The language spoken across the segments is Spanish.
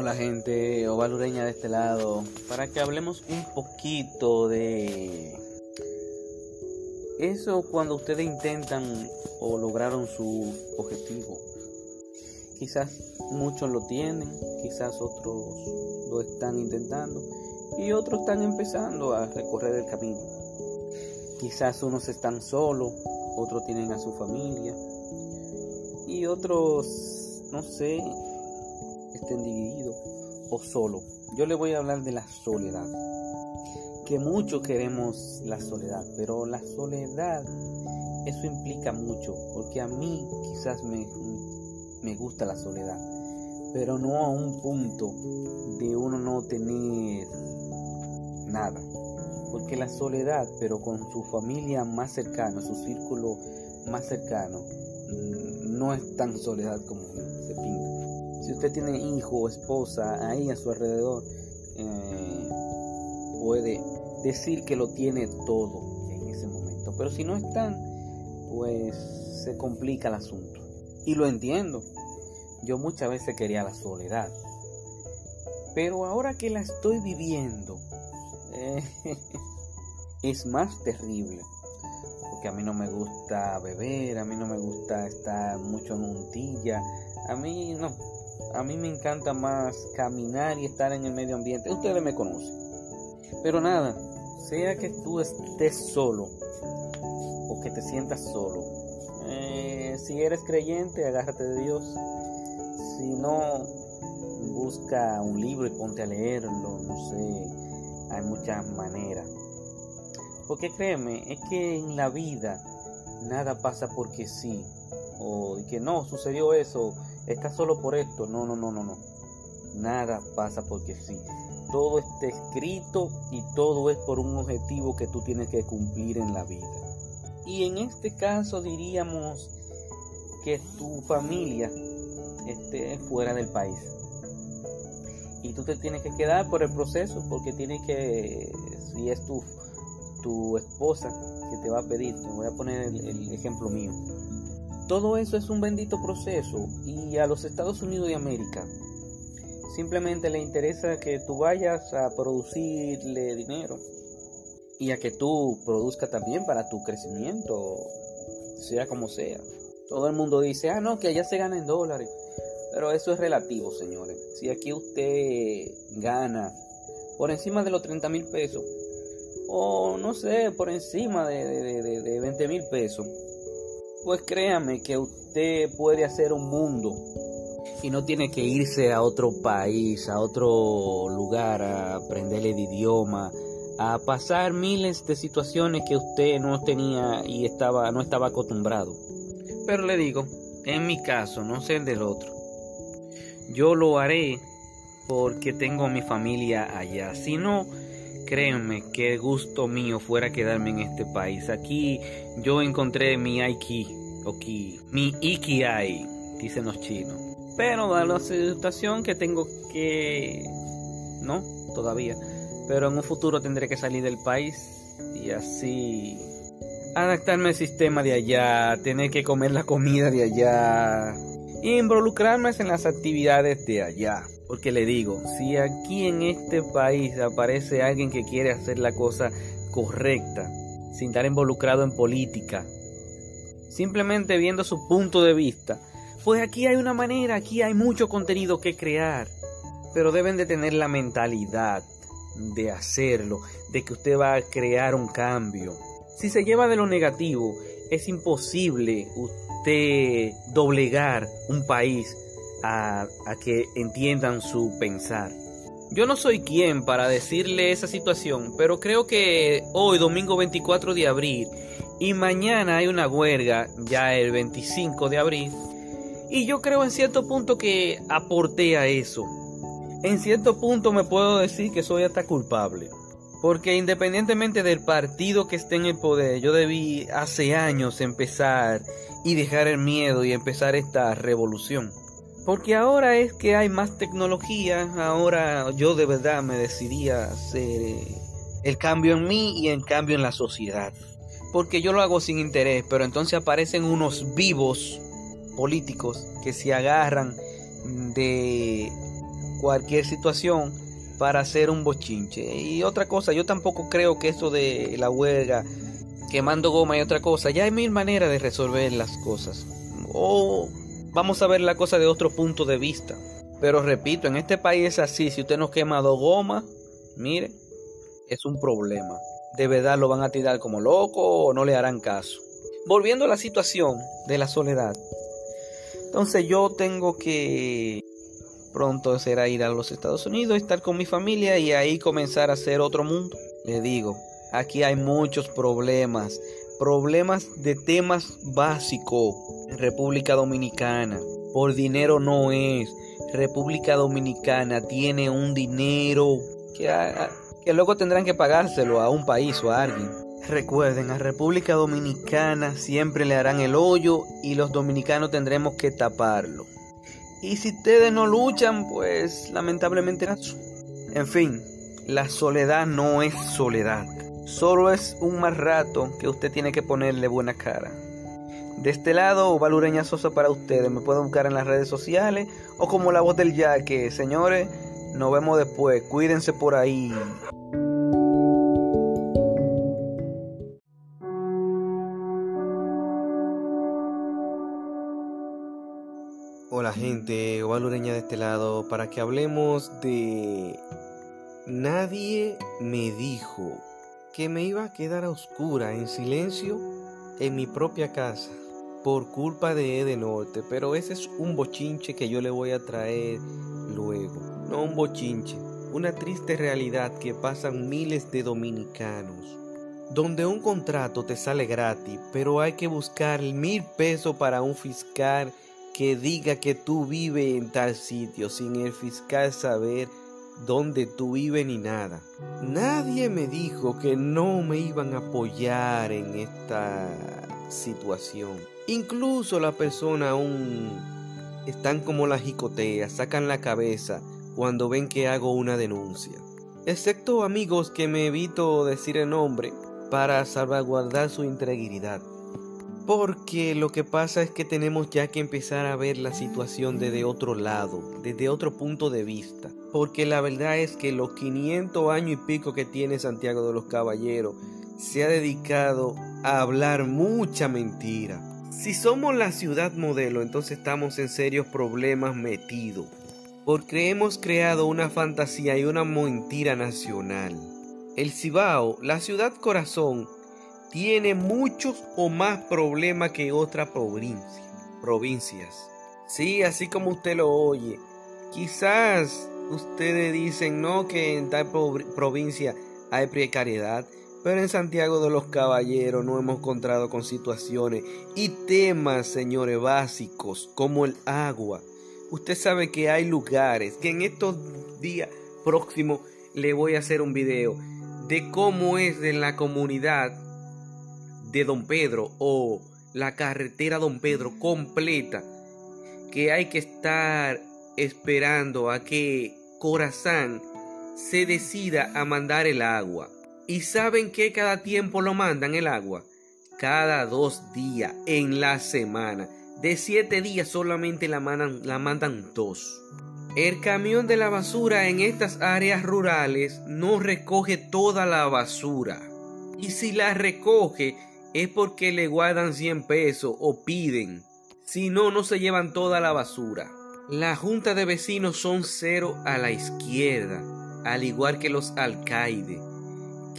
Hola gente ovalureña de este lado, para que hablemos un poquito de eso cuando ustedes intentan o lograron su objetivo. Quizás muchos lo tienen, quizás otros lo están intentando y otros están empezando a recorrer el camino. Quizás unos están solos, otros tienen a su familia y otros, no sé, estén divididos o solo. Yo le voy a hablar de la soledad. Que muchos queremos la soledad, pero la soledad, eso implica mucho, porque a mí quizás me, me gusta la soledad, pero no a un punto de uno no tener nada. Porque la soledad, pero con su familia más cercana, su círculo más cercano, mm, no es tan soledad como se pinta. Si usted tiene hijo o esposa ahí a su alrededor, eh, puede decir que lo tiene todo en ese momento. Pero si no están, pues se complica el asunto. Y lo entiendo. Yo muchas veces quería la soledad. Pero ahora que la estoy viviendo, eh, es más terrible. Porque a mí no me gusta beber, a mí no me gusta estar mucho en un tilla. A mí no. A mí me encanta más caminar y estar en el medio ambiente. Ustedes me conocen. Pero nada, sea que tú estés solo o que te sientas solo. Eh, si eres creyente, agárrate de Dios. Si no, busca un libro y ponte a leerlo. No sé, hay muchas maneras. Porque créeme, es que en la vida nada pasa porque sí. O que no, sucedió eso, estás solo por esto. No, no, no, no, no. Nada pasa porque sí. Todo está escrito y todo es por un objetivo que tú tienes que cumplir en la vida. Y en este caso diríamos que tu familia esté fuera del país. Y tú te tienes que quedar por el proceso porque tienes que, si es tu, tu esposa que te va a pedir, te voy a poner el, el ejemplo mío. Todo eso es un bendito proceso y a los Estados Unidos de América simplemente le interesa que tú vayas a producirle dinero y a que tú produzca también para tu crecimiento, sea como sea. Todo el mundo dice, ah, no, que allá se gana en dólares. Pero eso es relativo, señores. Si aquí usted gana por encima de los 30 mil pesos, o no sé, por encima de, de 20 mil pesos, pues créame que usted puede hacer un mundo y no tiene que irse a otro país, a otro lugar, a aprender el idioma, a pasar miles de situaciones que usted no tenía y estaba, no estaba acostumbrado. Pero le digo, en mi caso, no sé el del otro, yo lo haré porque tengo mi familia allá. Si no, créanme que gusto mío fuera quedarme en este país. Aquí yo encontré mi Aiki, Oki, mi Ikiai, dicen los chinos. Pero da la situación que tengo que... No, todavía. Pero en un futuro tendré que salir del país y así adaptarme al sistema de allá, tener que comer la comida de allá, involucrarme en las actividades de allá. Porque le digo, si aquí en este país aparece alguien que quiere hacer la cosa correcta, sin estar involucrado en política, simplemente viendo su punto de vista, pues aquí hay una manera, aquí hay mucho contenido que crear. Pero deben de tener la mentalidad de hacerlo, de que usted va a crear un cambio. Si se lleva de lo negativo, es imposible usted doblegar un país a, que entiendan su pensar. Yo no soy quien para decirle esa situación, pero creo que hoy, domingo 24 de abril, y mañana hay una huelga, ya el 25 de abril, y yo creo en cierto punto que aporté a eso. En cierto punto me puedo decir que soy hasta culpable. Porque independientemente del partido que esté en el poder, yo debí hace años empezar y dejar el miedo y empezar esta revolución. Porque ahora es que hay más tecnología, ahora yo de verdad me decidí hacer el cambio en mí y el cambio en la sociedad. Porque yo lo hago sin interés, pero entonces aparecen unos vivos políticos que se agarran de cualquier situación para hacer un bochinche. Y otra cosa, yo tampoco creo que esto de la huelga, quemando goma y otra cosa, ya hay mil maneras de resolver las cosas. O vamos a ver la cosa de otro punto de vista. Pero repito, en este país es así, si usted no quema dos gomas, mire, es un problema. De verdad lo van a tirar como loco o no le harán caso. Volviendo a la situación de la soledad. Entonces yo tengo que pronto será ir a los Estados Unidos, estar con mi familia y ahí comenzar a hacer otro mundo. Le digo, aquí hay muchos problemas, problemas de temas básicos República Dominicana. Por dinero no es. República Dominicana tiene un dinero que, que luego tendrán que pagárselo a un país o a alguien. Recuerden, a República Dominicana siempre le harán el hoyo y los dominicanos tendremos que taparlo. Y si ustedes no luchan, pues lamentablemente. En fin, la soledad no es soledad. Solo es un mal rato que usted tiene que ponerle buena cara. De este lado, Valureña Sosa para ustedes. Me pueden buscar en las redes sociales o como la voz del yaque. Señores, nos vemos después. Cuídense por ahí. Hola gente, Valureña de este lado, para que hablemos de... Nadie me dijo que me iba a quedar a oscura, en silencio, en mi propia casa por culpa de Ede Norte, pero ese es un bochinche que yo le voy a traer luego. No un bochinche, una triste realidad que pasan miles de dominicanos. Donde un contrato te sale gratis, pero hay que buscar mil pesos para un fiscal que diga que tú vives en tal sitio sin el fiscal saber dónde tú vives ni nada. Nadie me dijo que no me iban a apoyar en esta situación. Incluso la persona aún están como la jicotea, sacan la cabeza cuando ven que hago una denuncia. Excepto amigos que me evito decir el nombre para salvaguardar su integridad. Porque lo que pasa es que tenemos ya que empezar a ver la situación desde otro lado, desde otro punto de vista. Porque la verdad es que los 500 años y pico que tiene Santiago de los Caballeros se ha dedicado a hablar mucha mentira si somos la ciudad modelo, entonces estamos en serios problemas metidos, porque hemos creado una fantasía y una mentira nacional. El Cibao, la ciudad corazón, tiene muchos o más problemas que otras provincia, provincias. Sí, así como usted lo oye. Quizás ustedes dicen no que en tal provincia hay precariedad, pero en Santiago de los Caballeros no hemos encontrado con situaciones y temas, señores, básicos como el agua. Usted sabe que hay lugares que en estos días próximos le voy a hacer un video de cómo es de la comunidad de Don Pedro o la carretera Don Pedro completa que hay que estar esperando a que Corazán se decida a mandar el agua. ¿Y saben que cada tiempo lo mandan el agua? Cada dos días en la semana. De siete días solamente la mandan, la mandan dos. El camión de la basura en estas áreas rurales no recoge toda la basura. Y si la recoge es porque le guardan 100 pesos o piden. Si no, no se llevan toda la basura. La junta de vecinos son cero a la izquierda, al igual que los alcaides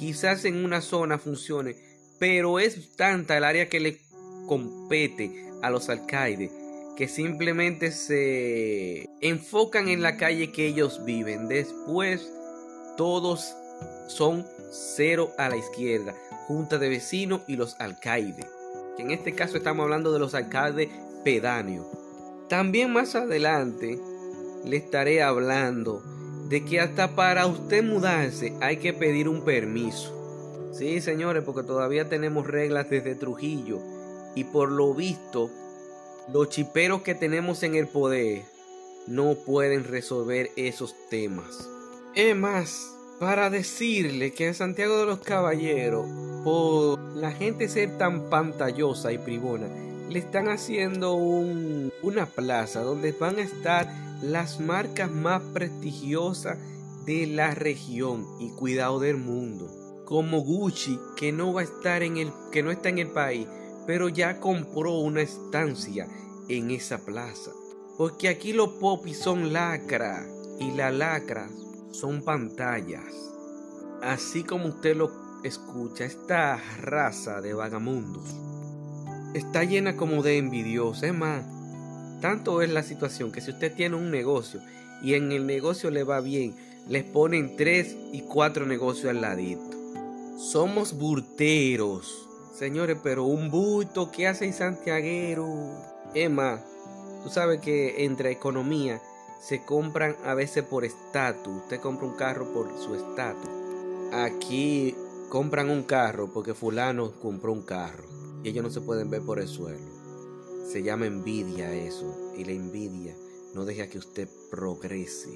quizás en una zona funcione, pero es tanta el área que le compete a los alcaides que simplemente se enfocan en la calle que ellos viven. Después todos son cero a la izquierda, junta de vecinos y los alcaides. Que en este caso estamos hablando de los alcaldes pedáneos. También más adelante le estaré hablando de que hasta para usted mudarse hay que pedir un permiso. Sí, señores, porque todavía tenemos reglas desde Trujillo y por lo visto los chiperos que tenemos en el poder no pueden resolver esos temas. Es más, para decirle que en Santiago de los Caballeros, por la gente ser tan pantallosa y privona, le están haciendo un, una plaza donde van a estar las marcas más prestigiosas de la región y cuidado del mundo. Como Gucci, que no va a estar en el, que no está en el país, pero ya compró una estancia en esa plaza. Porque aquí los popis son lacra y las lacras son pantallas. Así como usted lo escucha, esta raza de vagamundos está llena como de envidiosos. Es más, tanto es la situación que si usted tiene un negocio y en el negocio le va bien, les ponen tres y cuatro negocios al ladito. Somos burteros, señores, pero un bulto que hace santiaguero. Más, tú sabes que entre economía se compran a veces por estatus. Usted compra un carro por su estatus. Aquí compran un carro porque fulano compró un carro y ellos no se pueden ver por el suelo. Se llama envidia eso y la envidia no deja que usted progrese.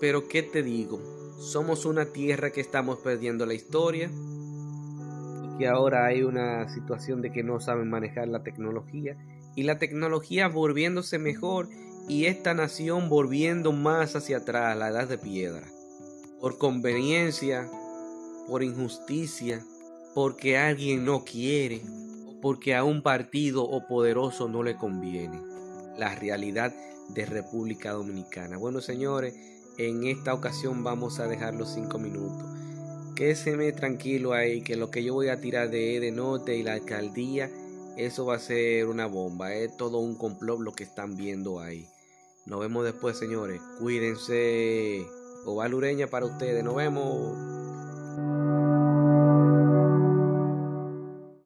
Pero ¿qué te digo? Somos una tierra que estamos perdiendo la historia y que ahora hay una situación de que no saben manejar la tecnología y la tecnología volviéndose mejor y esta nación volviendo más hacia atrás, la edad de piedra. Por conveniencia, por injusticia, porque alguien no quiere, porque a un partido o poderoso no le conviene. La realidad de República Dominicana. Bueno, señores, en esta ocasión vamos a dejar los cinco minutos. Quédese tranquilo ahí, que lo que yo voy a tirar de de Norte y la alcaldía, eso va a ser una bomba. Es todo un complot lo que están viendo ahí. Nos vemos después, señores. Cuídense. Ovalureña para ustedes. Nos vemos.